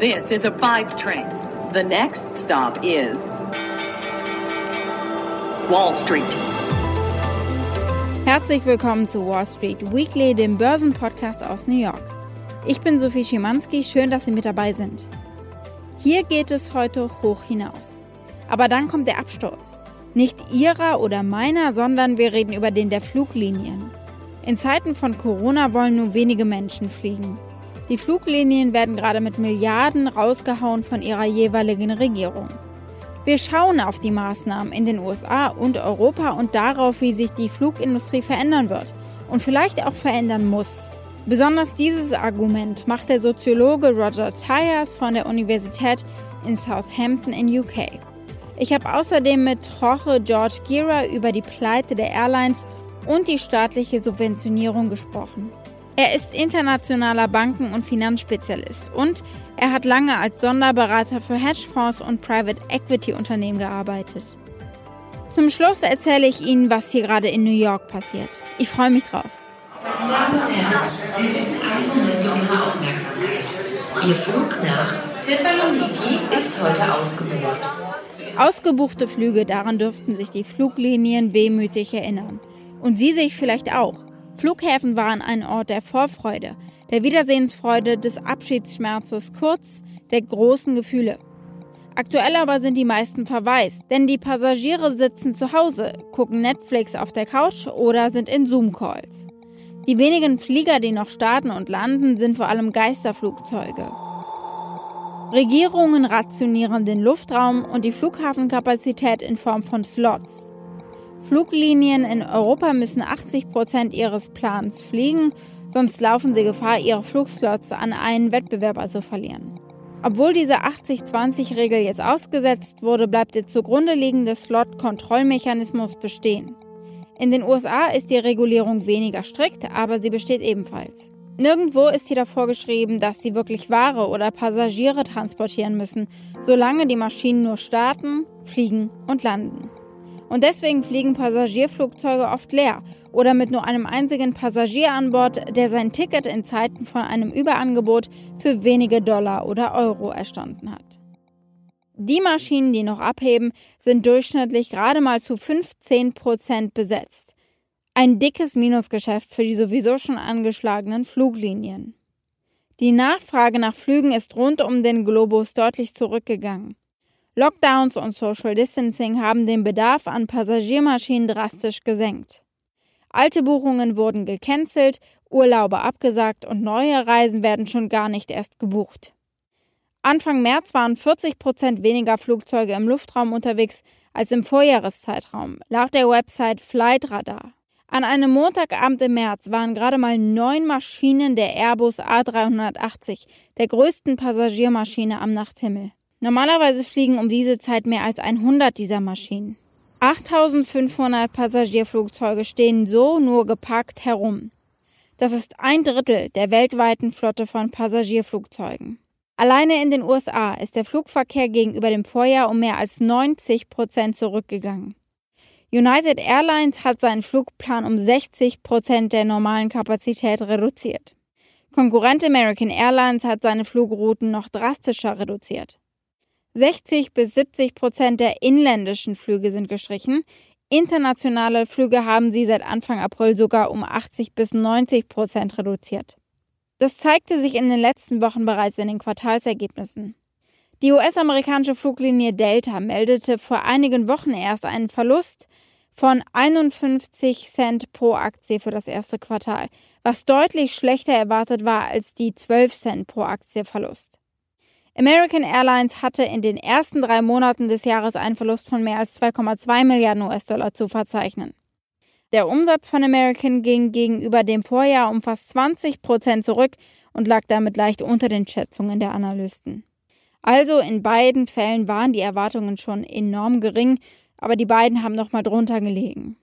This is a five train. The next stop is Wall Street. Herzlich willkommen zu Wall Street Weekly, dem Börsenpodcast aus New York. Ich bin Sophie Schimanski, schön, dass Sie mit dabei sind. Hier geht es heute hoch hinaus. Aber dann kommt der Absturz. Nicht Ihrer oder meiner, sondern wir reden über den der Fluglinien. In Zeiten von Corona wollen nur wenige Menschen fliegen. Die Fluglinien werden gerade mit Milliarden rausgehauen von ihrer jeweiligen Regierung. Wir schauen auf die Maßnahmen in den USA und Europa und darauf, wie sich die Flugindustrie verändern wird und vielleicht auch verändern muss. Besonders dieses Argument macht der Soziologe Roger Tyers von der Universität in Southampton in UK. Ich habe außerdem mit Jorge George Gira über die Pleite der Airlines und die staatliche Subventionierung gesprochen. Er ist internationaler Banken- und Finanzspezialist und er hat lange als Sonderberater für Hedgefonds und Private Equity Unternehmen gearbeitet. Zum Schluss erzähle ich Ihnen, was hier gerade in New York passiert. Ich freue mich drauf. Damen und Herren, wir bitten einen Moment um Ihre Aufmerksamkeit. Ihr Flug nach Thessaloniki ist heute ausgebucht. Ausgebuchte Flüge, daran dürften sich die Fluglinien wehmütig erinnern. Und Sie sich vielleicht auch. Flughäfen waren ein Ort der Vorfreude, der Wiedersehensfreude, des Abschiedsschmerzes, kurz der großen Gefühle. Aktuell aber sind die meisten verwaist, denn die Passagiere sitzen zu Hause, gucken Netflix auf der Couch oder sind in Zoom-Calls. Die wenigen Flieger, die noch starten und landen, sind vor allem Geisterflugzeuge. Regierungen rationieren den Luftraum und die Flughafenkapazität in Form von Slots. Fluglinien in Europa müssen 80 Prozent ihres Plans fliegen, sonst laufen sie Gefahr, ihre Flugslots an einen Wettbewerber zu verlieren. Obwohl diese 80-20-Regel jetzt ausgesetzt wurde, bleibt der zugrunde liegende Slot-Kontrollmechanismus bestehen. In den USA ist die Regulierung weniger strikt, aber sie besteht ebenfalls. Nirgendwo ist hier davor geschrieben, dass sie wirklich Ware oder Passagiere transportieren müssen, solange die Maschinen nur starten, fliegen und landen. Und deswegen fliegen Passagierflugzeuge oft leer oder mit nur einem einzigen Passagier an Bord, der sein Ticket in Zeiten von einem Überangebot für wenige Dollar oder Euro erstanden hat. Die Maschinen, die noch abheben, sind durchschnittlich gerade mal zu 15 Prozent besetzt. Ein dickes Minusgeschäft für die sowieso schon angeschlagenen Fluglinien. Die Nachfrage nach Flügen ist rund um den Globus deutlich zurückgegangen. Lockdowns und Social Distancing haben den Bedarf an Passagiermaschinen drastisch gesenkt. Alte Buchungen wurden gecancelt, Urlaube abgesagt und neue Reisen werden schon gar nicht erst gebucht. Anfang März waren 40 Prozent weniger Flugzeuge im Luftraum unterwegs als im Vorjahreszeitraum, laut der Website Flightradar. An einem Montagabend im März waren gerade mal neun Maschinen der Airbus A380, der größten Passagiermaschine am Nachthimmel. Normalerweise fliegen um diese Zeit mehr als 100 dieser Maschinen. 8500 Passagierflugzeuge stehen so nur geparkt herum. Das ist ein Drittel der weltweiten Flotte von Passagierflugzeugen. Alleine in den USA ist der Flugverkehr gegenüber dem Vorjahr um mehr als 90 Prozent zurückgegangen. United Airlines hat seinen Flugplan um 60 Prozent der normalen Kapazität reduziert. Konkurrent American Airlines hat seine Flugrouten noch drastischer reduziert. 60 bis 70 Prozent der inländischen Flüge sind gestrichen. Internationale Flüge haben sie seit Anfang April sogar um 80 bis 90 Prozent reduziert. Das zeigte sich in den letzten Wochen bereits in den Quartalsergebnissen. Die US-amerikanische Fluglinie Delta meldete vor einigen Wochen erst einen Verlust von 51 Cent pro Aktie für das erste Quartal, was deutlich schlechter erwartet war als die 12 Cent pro Aktie Verlust. American Airlines hatte in den ersten drei Monaten des Jahres einen Verlust von mehr als 2,2 Milliarden US-Dollar zu verzeichnen. Der Umsatz von American ging gegenüber dem Vorjahr um fast 20 Prozent zurück und lag damit leicht unter den Schätzungen der Analysten. Also in beiden Fällen waren die Erwartungen schon enorm gering, aber die beiden haben nochmal drunter gelegen.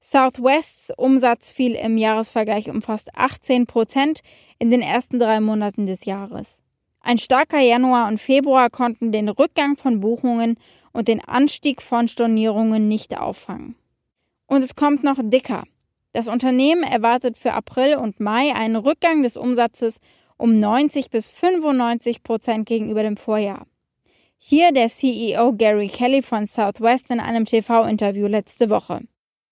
Southwests Umsatz fiel im Jahresvergleich um fast 18 Prozent in den ersten drei Monaten des Jahres. Ein starker Januar und Februar konnten den Rückgang von Buchungen und den Anstieg von Stornierungen nicht auffangen. Und es kommt noch dicker. Das Unternehmen erwartet für April und Mai einen Rückgang des Umsatzes um 90 bis 95 Prozent gegenüber dem Vorjahr. Hier der CEO Gary Kelly von Southwest in einem TV-Interview letzte Woche.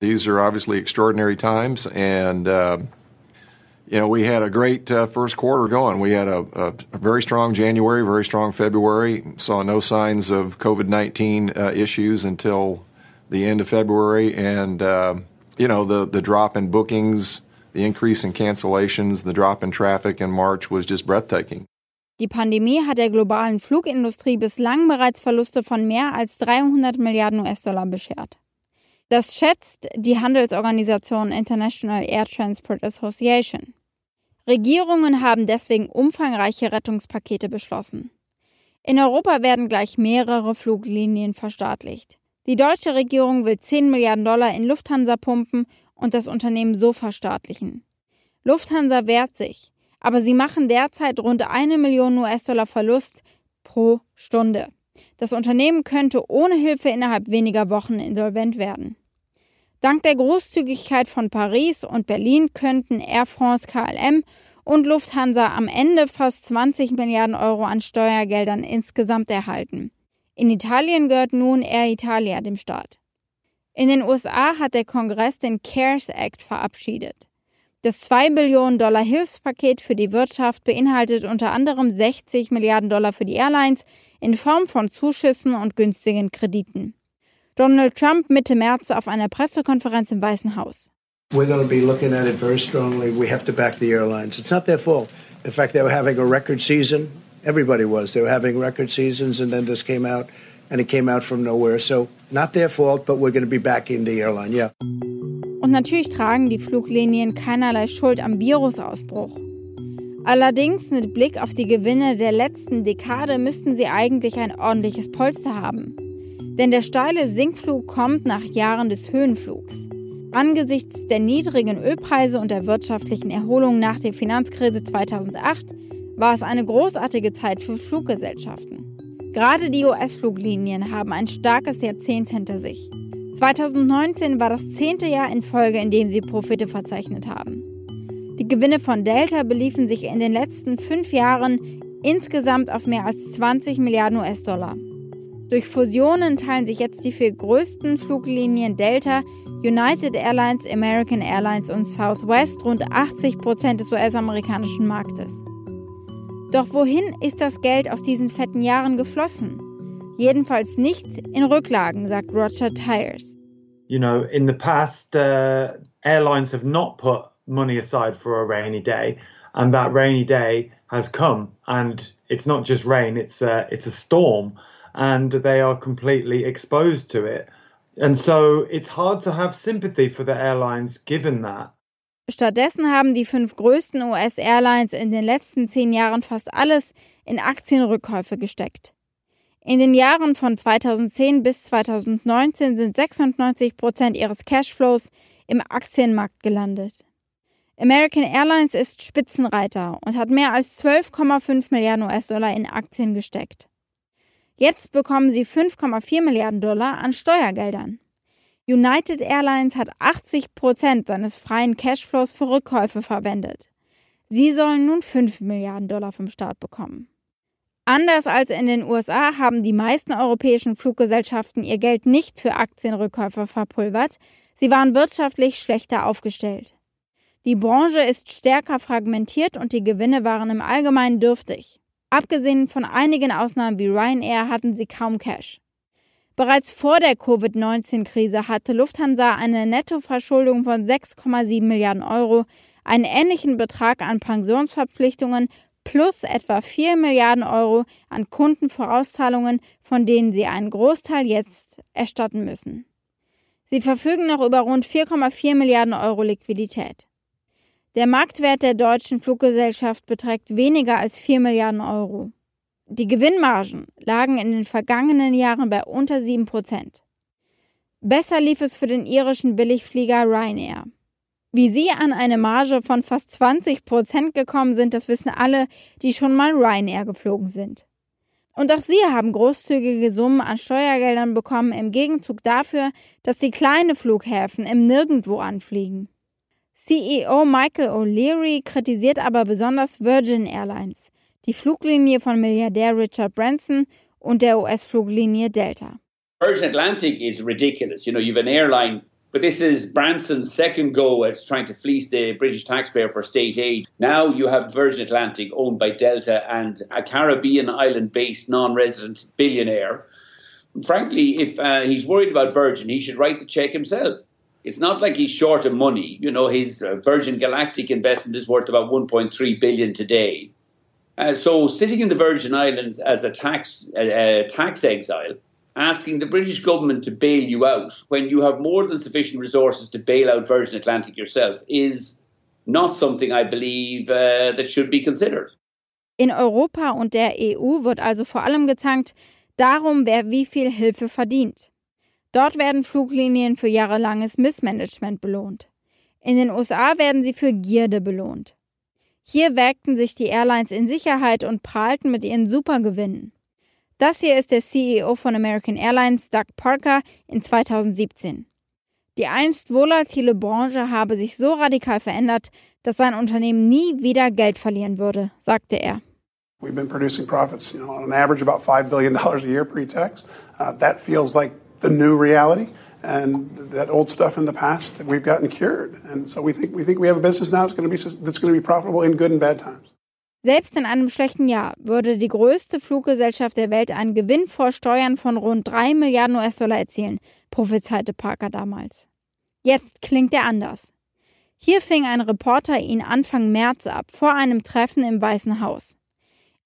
These are obviously extraordinary times, and uh, you know we had a great uh, first quarter going. We had a, a, very strong January, very strong February. Saw no signs of COVID nineteen uh, issues until the end of February, and uh, you know the the drop in bookings, the increase in cancellations, the drop in traffic in March was just breathtaking. Die Pandemie hat der globalen Flugindustrie bislang bereits Verluste von mehr als 300 Milliarden US-Dollar beschert. Das schätzt die Handelsorganisation International Air Transport Association. Regierungen haben deswegen umfangreiche Rettungspakete beschlossen. In Europa werden gleich mehrere Fluglinien verstaatlicht. Die deutsche Regierung will 10 Milliarden Dollar in Lufthansa pumpen und das Unternehmen so verstaatlichen. Lufthansa wehrt sich aber sie machen derzeit rund eine Million US-Dollar Verlust pro Stunde. Das Unternehmen könnte ohne Hilfe innerhalb weniger Wochen insolvent werden. Dank der Großzügigkeit von Paris und Berlin könnten Air France KLM und Lufthansa am Ende fast 20 Milliarden Euro an Steuergeldern insgesamt erhalten. In Italien gehört nun Air Italia dem Staat. In den USA hat der Kongress den CARES Act verabschiedet. Das 2 Billionen Dollar Hilfspaket für die Wirtschaft beinhaltet unter anderem 60 Milliarden Dollar für die Airlines in Form von Zuschüssen und günstigen Krediten. Donald Trump Mitte März auf einer Pressekonferenz im Weißen Haus. We're going to be looking at it very strongly. We have to back the airlines. It's not their fault. In fact, they were having a record season. Everybody was. They were having record seasons, and then this came out, and it came out from nowhere. So, not their fault, but we're going to be backing the airline. Yeah. Und natürlich tragen die Fluglinien keinerlei Schuld am Virusausbruch. Allerdings mit Blick auf die Gewinne der letzten Dekade müssten sie eigentlich ein ordentliches Polster haben. Denn der steile Sinkflug kommt nach Jahren des Höhenflugs. Angesichts der niedrigen Ölpreise und der wirtschaftlichen Erholung nach der Finanzkrise 2008 war es eine großartige Zeit für Fluggesellschaften. Gerade die US-Fluglinien haben ein starkes Jahrzehnt hinter sich. 2019 war das zehnte Jahr in Folge, in dem sie Profite verzeichnet haben. Die Gewinne von Delta beliefen sich in den letzten fünf Jahren insgesamt auf mehr als 20 Milliarden US-Dollar. Durch Fusionen teilen sich jetzt die vier größten Fluglinien Delta, United Airlines, American Airlines und Southwest rund 80 Prozent des US-amerikanischen Marktes. Doch wohin ist das Geld aus diesen fetten Jahren geflossen? Jedenfalls nicht in Rücklagen, sagt Roger Tires. You know, in the past, uh, airlines have not put money aside for a rainy day, and that rainy day has come, and it's not just rain; it's a, it's a storm, and they are completely exposed to it. And so it's hard to have sympathy for the airlines given that. Stattdessen haben die fünf größten US-Airlines in den letzten zehn Jahren fast alles in Aktienrückkäufe gesteckt. In den Jahren von 2010 bis 2019 sind 96 Prozent ihres Cashflows im Aktienmarkt gelandet. American Airlines ist Spitzenreiter und hat mehr als 12,5 Milliarden US-Dollar in Aktien gesteckt. Jetzt bekommen sie 5,4 Milliarden Dollar an Steuergeldern. United Airlines hat 80 Prozent seines freien Cashflows für Rückkäufe verwendet. Sie sollen nun 5 Milliarden Dollar vom Staat bekommen. Anders als in den USA haben die meisten europäischen Fluggesellschaften ihr Geld nicht für Aktienrückkäufe verpulvert, sie waren wirtschaftlich schlechter aufgestellt. Die Branche ist stärker fragmentiert und die Gewinne waren im Allgemeinen dürftig. Abgesehen von einigen Ausnahmen wie Ryanair hatten sie kaum Cash. Bereits vor der Covid-19-Krise hatte Lufthansa eine Nettoverschuldung von 6,7 Milliarden Euro, einen ähnlichen Betrag an Pensionsverpflichtungen plus etwa 4 Milliarden Euro an Kundenvorauszahlungen, von denen sie einen Großteil jetzt erstatten müssen. Sie verfügen noch über rund 4,4 Milliarden Euro Liquidität. Der Marktwert der deutschen Fluggesellschaft beträgt weniger als 4 Milliarden Euro. Die Gewinnmargen lagen in den vergangenen Jahren bei unter 7 Prozent. Besser lief es für den irischen Billigflieger Ryanair. Wie sie an eine Marge von fast 20 Prozent gekommen sind, das wissen alle, die schon mal Ryanair geflogen sind. Und auch sie haben großzügige Summen an Steuergeldern bekommen im Gegenzug dafür, dass sie kleine Flughäfen im Nirgendwo anfliegen. CEO Michael O'Leary kritisiert aber besonders Virgin Airlines, die Fluglinie von Milliardär Richard Branson und der US-Fluglinie Delta. Virgin Atlantic is ridiculous. You know, you've an airline But this is Branson's second go at trying to fleece the British taxpayer for state aid. Now you have Virgin Atlantic owned by Delta and a Caribbean island based non resident billionaire. Frankly, if uh, he's worried about Virgin, he should write the check himself. It's not like he's short of money. You know, his uh, Virgin Galactic investment is worth about 1.3 billion today. Uh, so, sitting in the Virgin Islands as a tax tax exile asking the British government to bail you out when you have more than sufficient resources to bail out Virgin Atlantic yourself is not something I believe uh, that should be considered. In Europa und der EU wird also vor allem gezankt darum, wer wie viel Hilfe verdient. Dort werden Fluglinien für jahrelanges Missmanagement belohnt. In den USA werden sie für Gierde belohnt. Hier wägten sich die Airlines in Sicherheit und prahlten mit ihren Supergewinnen. Das hier ist der CEO von American Airlines, Doug Parker, in 2017. Die einst volatile Branche habe sich so radikal verändert, dass sein Unternehmen nie wieder Geld verlieren würde, sagte er. We've been producing profits, you know, on average about $5 billion a year pre-tax. Uh, that feels like the new reality. And that old stuff in the past, we've gotten cured. And so we think, we think we have a business now that's going to be, that's going to be profitable in good and bad times. Selbst in einem schlechten Jahr würde die größte Fluggesellschaft der Welt einen Gewinn vor Steuern von rund 3 Milliarden US-Dollar erzielen, prophezeite Parker damals. Jetzt klingt er anders. Hier fing ein Reporter ihn Anfang März ab, vor einem Treffen im Weißen Haus.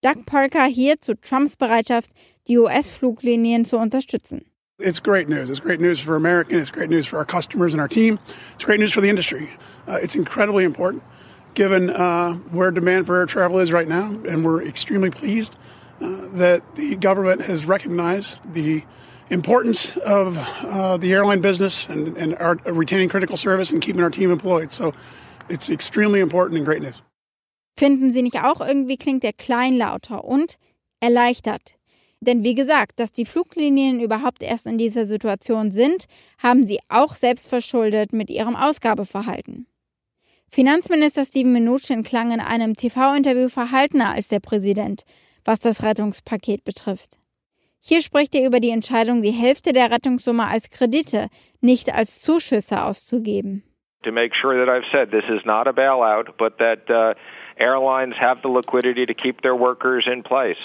Doug Parker hier zu Trumps Bereitschaft, die US-Fluglinien zu unterstützen. It's great news. It's great news for America. It's great news for our customers and our team. It's great news for the industry. Uh, it's incredibly important. given uh, where demand for air travel is right now. And we're extremely pleased uh, that the government has recognized the importance of uh, the airline business and, and our retaining critical service and keeping our team employed. So it's extremely important and great news. Finden Sie nicht auch irgendwie klingt der kleinlauter und erleichtert? Denn wie gesagt, dass die Fluglinien überhaupt erst in dieser Situation sind, haben sie auch selbst verschuldet mit ihrem Ausgabeverhalten. Finanzminister Steven Mnuchin klang in einem TV-Interview verhaltener als der Präsident, was das Rettungspaket betrifft. Hier spricht er über die Entscheidung, die Hälfte der Rettungssumme als Kredite, nicht als Zuschüsse auszugeben. To make sure that I've said this is not a bailout, but that uh, airlines have the liquidity to keep their workers in place.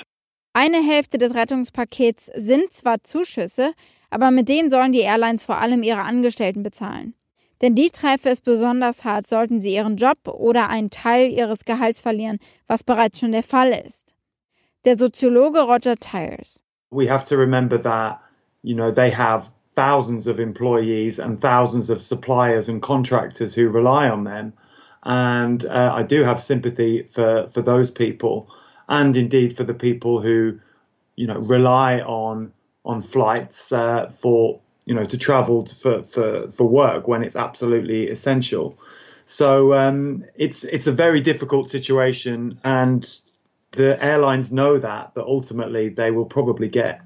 Eine Hälfte des Rettungspakets sind zwar Zuschüsse, aber mit denen sollen die Airlines vor allem ihre Angestellten bezahlen. Denn die treffe es besonders hart, sollten sie ihren Job oder einen Teil ihres Gehalts verlieren, was bereits schon der Fall ist. Der Soziologe Roger Tyers. We have to remember that, you know, they have thousands of employees and thousands of suppliers and contractors who rely on them. And uh, I do have sympathy for, for those people and indeed for the people who, you know, rely on on flights uh, for you know, to travel for, for, for work when it's absolutely essential. So um, it's it's a very difficult situation, and the airlines know that, but ultimately they will probably get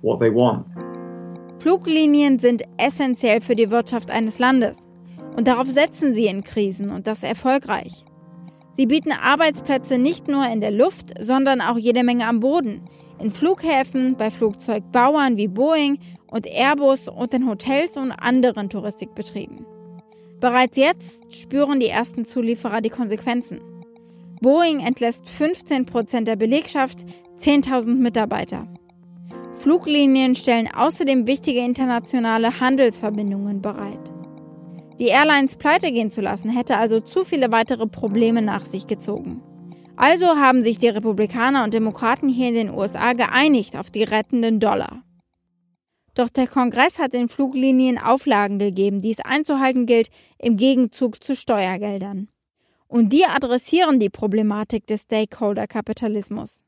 what they want. Fluglinien sind essentiell für die Wirtschaft eines Landes. Und darauf setzen sie in Krisen und das erfolgreich. Sie bieten Arbeitsplätze nicht nur in der Luft, sondern auch jede Menge am Boden. In Flughäfen, bei Flugzeugbauern wie Boeing und Airbus und in Hotels und anderen Touristikbetrieben. Bereits jetzt spüren die ersten Zulieferer die Konsequenzen. Boeing entlässt 15 Prozent der Belegschaft, 10.000 Mitarbeiter. Fluglinien stellen außerdem wichtige internationale Handelsverbindungen bereit. Die Airlines pleite gehen zu lassen, hätte also zu viele weitere Probleme nach sich gezogen. Also haben sich die Republikaner und Demokraten hier in den USA geeinigt auf die rettenden Dollar. Doch der Kongress hat den Fluglinien Auflagen gegeben, die es einzuhalten gilt, im Gegenzug zu Steuergeldern. Und die adressieren die Problematik des Stakeholder-Kapitalismus.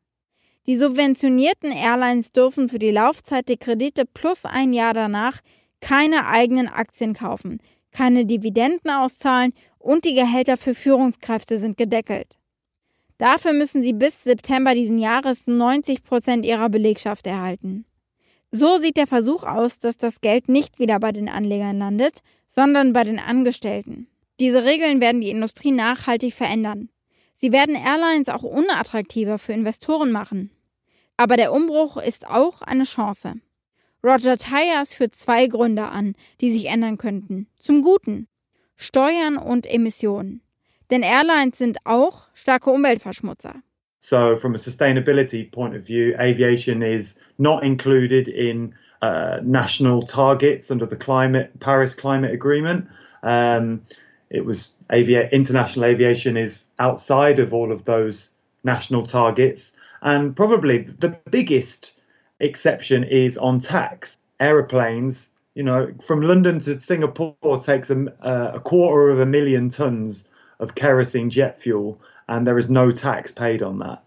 Die subventionierten Airlines dürfen für die Laufzeit der Kredite plus ein Jahr danach keine eigenen Aktien kaufen, keine Dividenden auszahlen und die Gehälter für Führungskräfte sind gedeckelt. Dafür müssen sie bis September diesen Jahres 90 Prozent ihrer Belegschaft erhalten. So sieht der Versuch aus, dass das Geld nicht wieder bei den Anlegern landet, sondern bei den Angestellten. Diese Regeln werden die Industrie nachhaltig verändern. Sie werden Airlines auch unattraktiver für Investoren machen. Aber der Umbruch ist auch eine Chance. Roger Tyers führt zwei Gründe an, die sich ändern könnten. Zum Guten. Steuern und Emissionen. Denn Airlines sind auch starke Umweltverschmutzer. So, from a sustainability point of view, aviation is not included in uh, national targets under the climate Paris Climate Agreement. Um, it was avia- international aviation is outside of all of those national targets, and probably the biggest exception is on tax. Aeroplanes, you know, from London to Singapore takes a, uh, a quarter of a million tons of kerosene jet fuel, and there is no tax paid on that.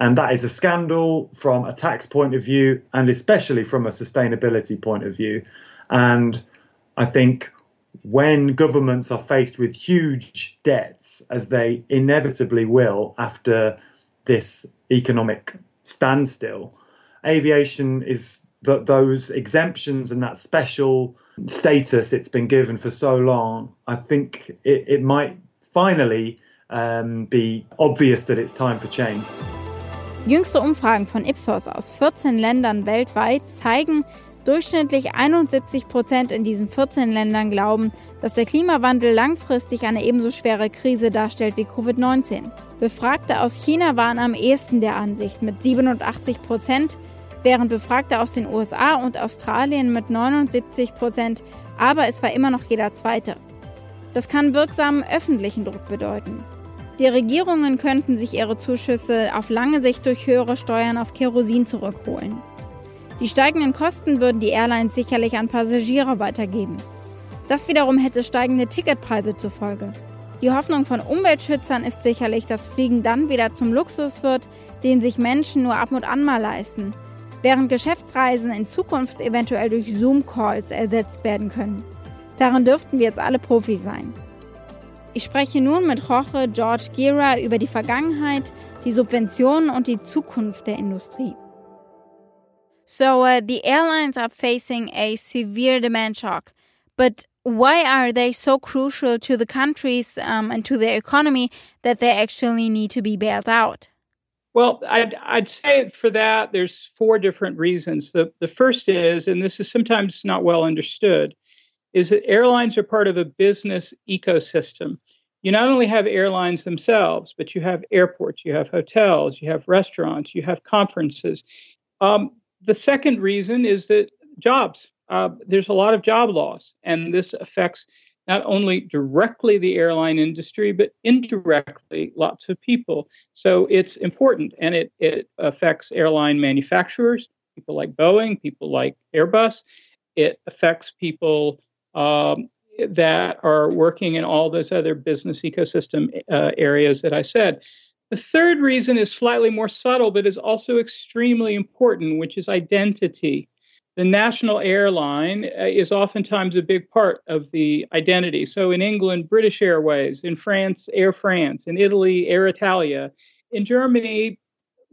And that is a scandal from a tax point of view, and especially from a sustainability point of view. And I think when governments are faced with huge debts, as they inevitably will after this economic standstill, aviation is that those exemptions and that special status it's been given for so long. I think it, it might finally um, be obvious that it's time for change. Jüngste Umfragen von Ipsos aus 14 Ländern weltweit zeigen, durchschnittlich 71 Prozent in diesen 14 Ländern glauben, dass der Klimawandel langfristig eine ebenso schwere Krise darstellt wie Covid-19. Befragte aus China waren am ehesten der Ansicht mit 87 Prozent, während Befragte aus den USA und Australien mit 79 Prozent, aber es war immer noch jeder Zweite. Das kann wirksamen öffentlichen Druck bedeuten. Die Regierungen könnten sich ihre Zuschüsse auf lange Sicht durch höhere Steuern auf Kerosin zurückholen. Die steigenden Kosten würden die Airlines sicherlich an Passagiere weitergeben. Das wiederum hätte steigende Ticketpreise zur Folge. Die Hoffnung von Umweltschützern ist sicherlich, dass Fliegen dann wieder zum Luxus wird, den sich Menschen nur ab und an mal leisten, während Geschäftsreisen in Zukunft eventuell durch Zoom-Calls ersetzt werden können. Darin dürften wir jetzt alle Profis sein. Ich spreche nun mit Jorge George Gira über die Vergangenheit, die Subventionen und die Zukunft der Industrie. So, uh, the airlines are facing a severe demand shock, but why are they so crucial to the countries um, and to their economy that they actually need to be bailed out? Well, I'd, I'd say for that, there's four different reasons. The, the first is, and this is sometimes not well understood, is that airlines are part of a business ecosystem. You not only have airlines themselves, but you have airports, you have hotels, you have restaurants, you have conferences. Um, the second reason is that jobs. Uh, there's a lot of job loss, and this affects not only directly the airline industry, but indirectly lots of people. So it's important, and it, it affects airline manufacturers, people like Boeing, people like Airbus. It affects people um, that are working in all those other business ecosystem uh, areas that I said. The third reason is slightly more subtle, but is also extremely important, which is identity. The national airline uh, is oftentimes a big part of the identity. So in England, British Airways, in France, Air France, in Italy, Air Italia, in Germany,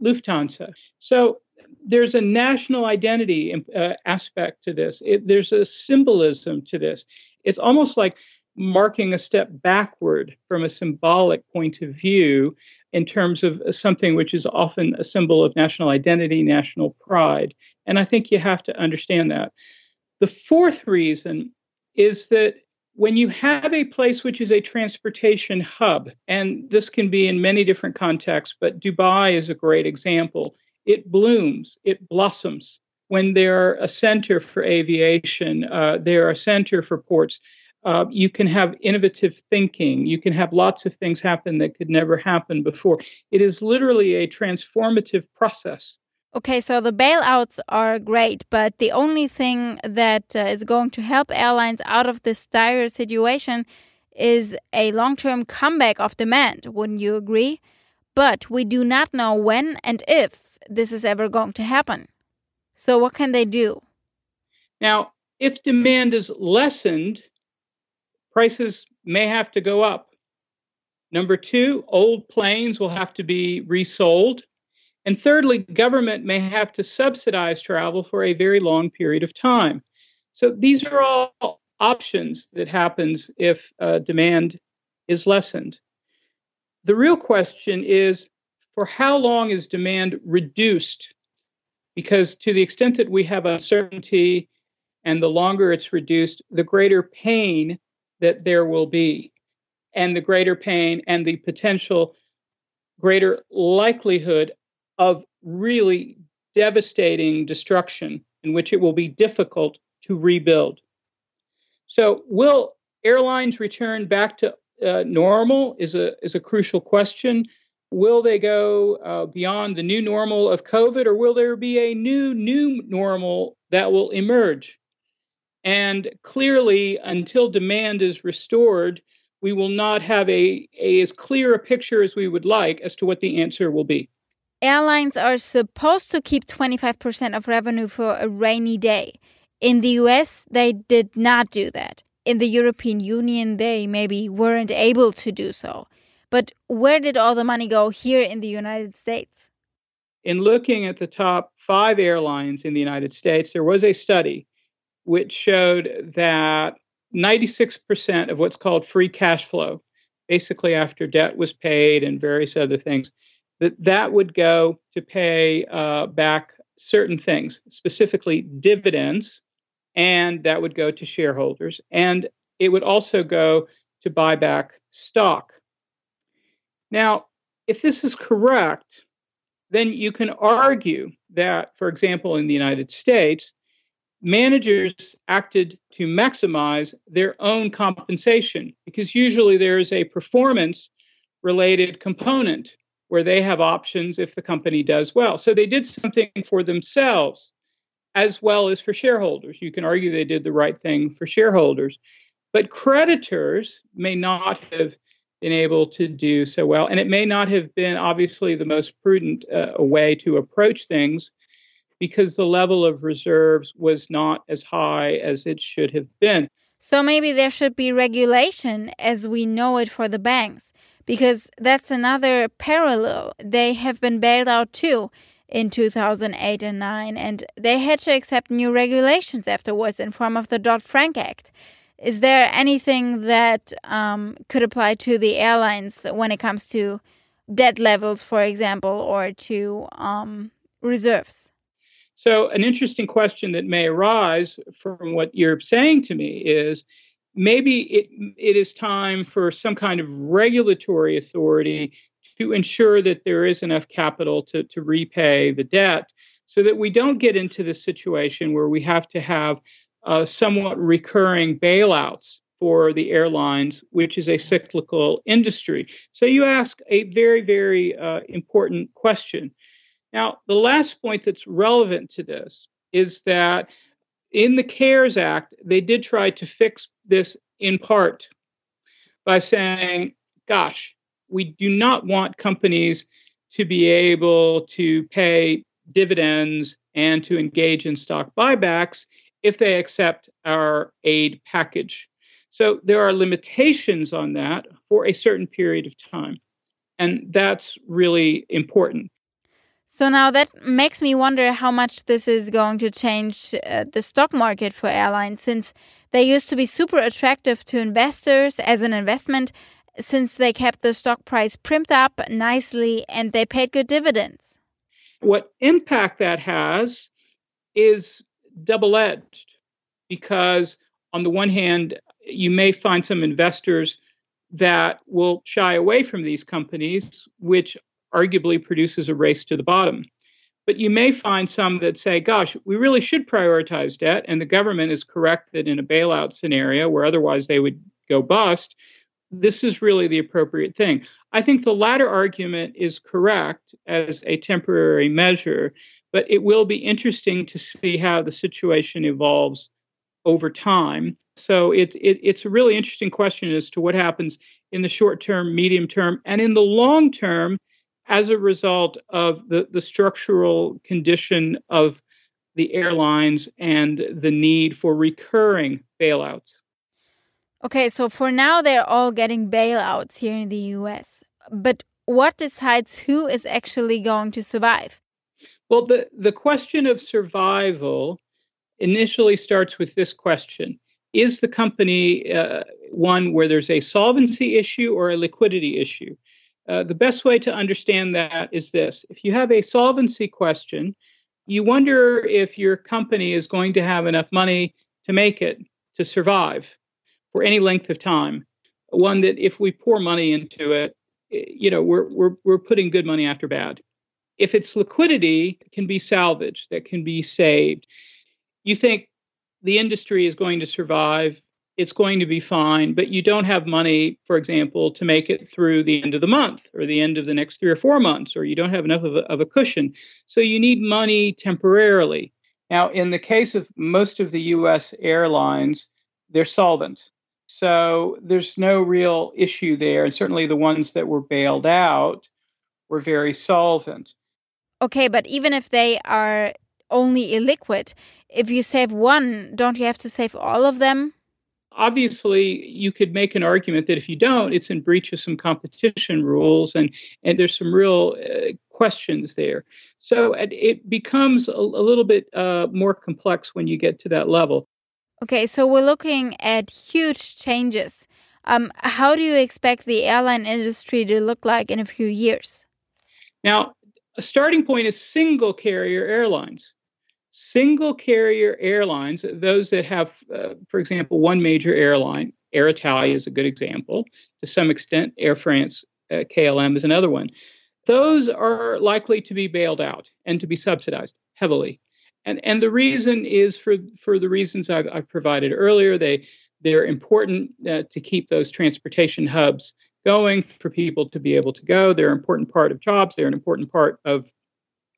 Lufthansa. So there's a national identity uh, aspect to this. It, there's a symbolism to this. It's almost like marking a step backward from a symbolic point of view in terms of something which is often a symbol of national identity, national pride. And I think you have to understand that. The fourth reason is that when you have a place which is a transportation hub, and this can be in many different contexts, but Dubai is a great example it blooms, it blossoms. When they're a center for aviation, uh, they're a center for ports. Uh, you can have innovative thinking. You can have lots of things happen that could never happen before. It is literally a transformative process. Okay, so the bailouts are great, but the only thing that uh, is going to help airlines out of this dire situation is a long term comeback of demand. Wouldn't you agree? But we do not know when and if this is ever going to happen. So, what can they do? Now, if demand is lessened, prices may have to go up. Number two, old planes will have to be resold. And thirdly, government may have to subsidize travel for a very long period of time. So these are all options that happens if uh, demand is lessened. The real question is for how long is demand reduced? Because to the extent that we have uncertainty and the longer it's reduced, the greater pain that there will be, and the greater pain and the potential greater likelihood of really devastating destruction in which it will be difficult to rebuild. So, will airlines return back to uh, normal? Is a is a crucial question. Will they go uh, beyond the new normal of COVID, or will there be a new new normal that will emerge? And clearly, until demand is restored, we will not have a, a as clear a picture as we would like as to what the answer will be. Airlines are supposed to keep 25% of revenue for a rainy day. In the US, they did not do that. In the European Union, they maybe weren't able to do so. But where did all the money go here in the United States? In looking at the top five airlines in the United States, there was a study which showed that 96% of what's called free cash flow, basically after debt was paid and various other things, that that would go to pay uh, back certain things, specifically dividends, and that would go to shareholders, and it would also go to buy back stock. Now, if this is correct, then you can argue that, for example, in the United States, managers acted to maximize their own compensation because usually there is a performance related component where they have options if the company does well. So they did something for themselves as well as for shareholders. You can argue they did the right thing for shareholders, but creditors may not have been able to do so well. And it may not have been obviously the most prudent uh, way to approach things because the level of reserves was not as high as it should have been. So maybe there should be regulation as we know it for the banks, because that's another parallel. They have been bailed out too in 2008 and 9, and they had to accept new regulations afterwards in form of the Dodd-Frank Act. Is there anything that um, could apply to the airlines when it comes to debt levels, for example, or to um, reserves? So, an interesting question that may arise from what you're saying to me is maybe it, it is time for some kind of regulatory authority to ensure that there is enough capital to, to repay the debt so that we don't get into the situation where we have to have uh, somewhat recurring bailouts for the airlines, which is a cyclical industry. So you ask a very, very uh, important question. Now, the last point that's relevant to this is that in the CARES Act, they did try to fix this in part by saying, gosh, we do not want companies to be able to pay dividends and to engage in stock buybacks if they accept our aid package. So there are limitations on that for a certain period of time. And that's really important. So now that makes me wonder how much this is going to change uh, the stock market for airlines since they used to be super attractive to investors as an investment since they kept the stock price primed up nicely and they paid good dividends. What impact that has is double edged because, on the one hand, you may find some investors that will shy away from these companies, which arguably produces a race to the bottom. But you may find some that say, gosh, we really should prioritize debt, and the government is correct that in a bailout scenario where otherwise they would go bust, this is really the appropriate thing. I think the latter argument is correct as a temporary measure, but it will be interesting to see how the situation evolves over time. So it, it, it's a really interesting question as to what happens in the short term, medium term, and in the long term as a result of the, the structural condition of the airlines and the need for recurring bailouts. Okay, so for now, they're all getting bailouts here in the US. But what decides who is actually going to survive? Well, the, the question of survival initially starts with this question is the company uh, one where there's a solvency issue or a liquidity issue? Uh, the best way to understand that is this if you have a solvency question, you wonder if your company is going to have enough money to make it to survive for any length of time. One that if we pour money into it, you know, we're, we're, we're putting good money after bad. If it's liquidity, can be salvaged, that can be saved. You think the industry is going to survive, it's going to be fine, but you don't have money, for example, to make it through the end of the month or the end of the next three or four months, or you don't have enough of a, of a cushion. So you need money temporarily. Now, in the case of most of the US airlines, they're solvent. So there's no real issue there. And certainly the ones that were bailed out were very solvent. Okay, but even if they are only illiquid, if you save one, don't you have to save all of them? Obviously, you could make an argument that if you don't, it's in breach of some competition rules, and, and there's some real uh, questions there. So it becomes a, a little bit uh, more complex when you get to that level. Okay, so we're looking at huge changes. Um, how do you expect the airline industry to look like in a few years? Now, a starting point is single carrier airlines. Single carrier airlines, those that have, uh, for example, one major airline, Air Italia is a good example. To some extent, Air France, uh, KLM is another one. Those are likely to be bailed out and to be subsidized heavily and and the reason is for for the reasons I've, I've provided earlier. They they're important uh, to keep those transportation hubs going for people to be able to go. They're an important part of jobs. They're an important part of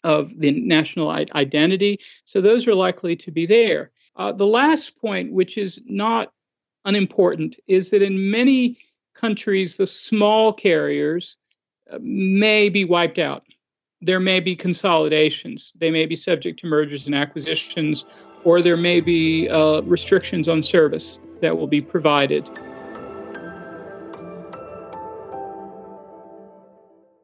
of the national identity. So those are likely to be there. Uh, the last point, which is not unimportant, is that in many countries, the small carriers uh, may be wiped out there may be consolidations. They may be subject to mergers and acquisitions, or there may be uh, restrictions on service that will be provided.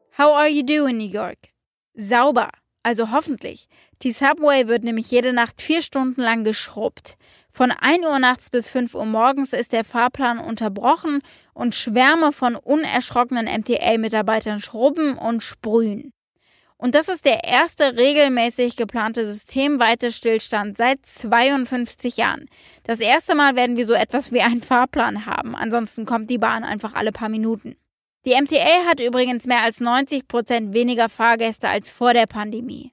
How are you doing, New York? Sauber, also hoffentlich. Die Subway wird nämlich jede Nacht vier Stunden lang geschrubbt. Von 1 Uhr nachts bis 5 Uhr morgens ist der Fahrplan unterbrochen und Schwärme von unerschrockenen MTA-Mitarbeitern schrubben und sprühen. Und das ist der erste regelmäßig geplante systemweite Stillstand seit 52 Jahren. Das erste Mal werden wir so etwas wie einen Fahrplan haben. Ansonsten kommt die Bahn einfach alle paar Minuten. Die MTA hat übrigens mehr als 90 Prozent weniger Fahrgäste als vor der Pandemie.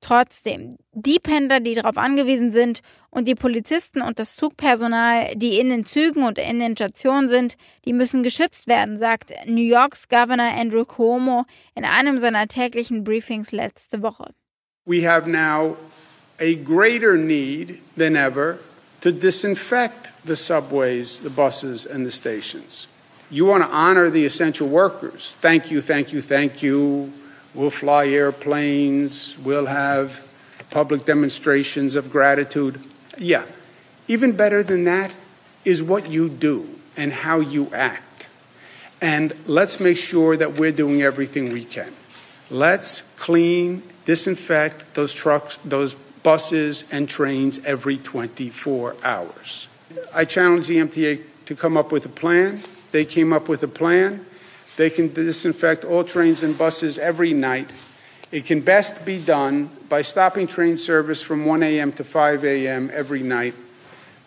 Trotzdem, die Pendler, die darauf angewiesen sind und die Polizisten und das Zugpersonal, die in den Zügen und in den Stationen sind, die müssen geschützt werden, sagt New Yorks Governor Andrew Cuomo in einem seiner täglichen Briefings letzte Woche. We have now a greater need than ever to disinfect the subways, the buses and the stations. You want to honor the essential workers. Thank you, thank you, thank you. We'll fly airplanes. We'll have public demonstrations of gratitude. Yeah. Even better than that is what you do and how you act. And let's make sure that we're doing everything we can. Let's clean, disinfect those trucks, those buses and trains every 24 hours. I challenge the MTA to come up with a plan. They came up with a plan. They can disinfect all trains and buses every night. It can best be done by stopping train service from 1 a.m. to 5 a.m. every night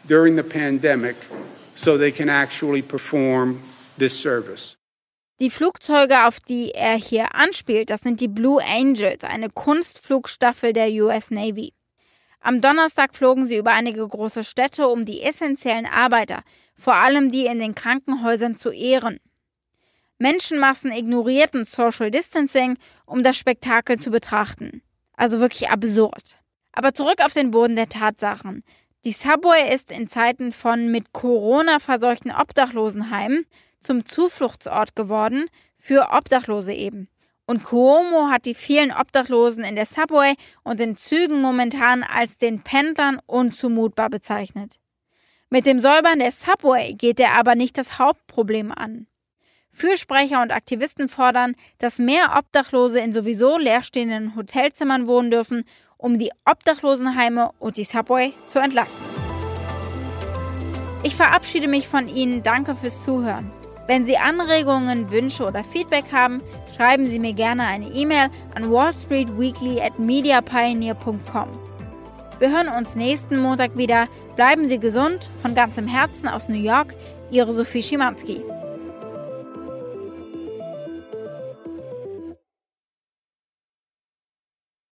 during the pandemic so they can actually perform this service. Die Flugzeuge, auf die er hier anspielt, das sind die Blue Angels, eine Kunstflugstaffel der US Navy. Am Donnerstag flogen sie über einige große Städte, um die essentiellen Arbeiter, vor allem die in den Krankenhäusern, zu ehren. Menschenmassen ignorierten Social Distancing, um das Spektakel zu betrachten. Also wirklich absurd. Aber zurück auf den Boden der Tatsachen. Die Subway ist in Zeiten von mit Corona verseuchten Obdachlosenheimen zum Zufluchtsort geworden, für Obdachlose eben. Und Cuomo hat die vielen Obdachlosen in der Subway und in Zügen momentan als den Pendlern unzumutbar bezeichnet. Mit dem Säubern der Subway geht er aber nicht das Hauptproblem an. Fürsprecher und Aktivisten fordern, dass mehr Obdachlose in sowieso leerstehenden Hotelzimmern wohnen dürfen, um die Obdachlosenheime und die Subway zu entlasten. Ich verabschiede mich von Ihnen. Danke fürs Zuhören. Wenn Sie Anregungen, Wünsche oder Feedback haben, schreiben Sie mir gerne eine E-Mail an wallstreetweekly at mediapioneer.com. Wir hören uns nächsten Montag wieder. Bleiben Sie gesund. Von ganzem Herzen aus New York. Ihre Sophie Schimanski.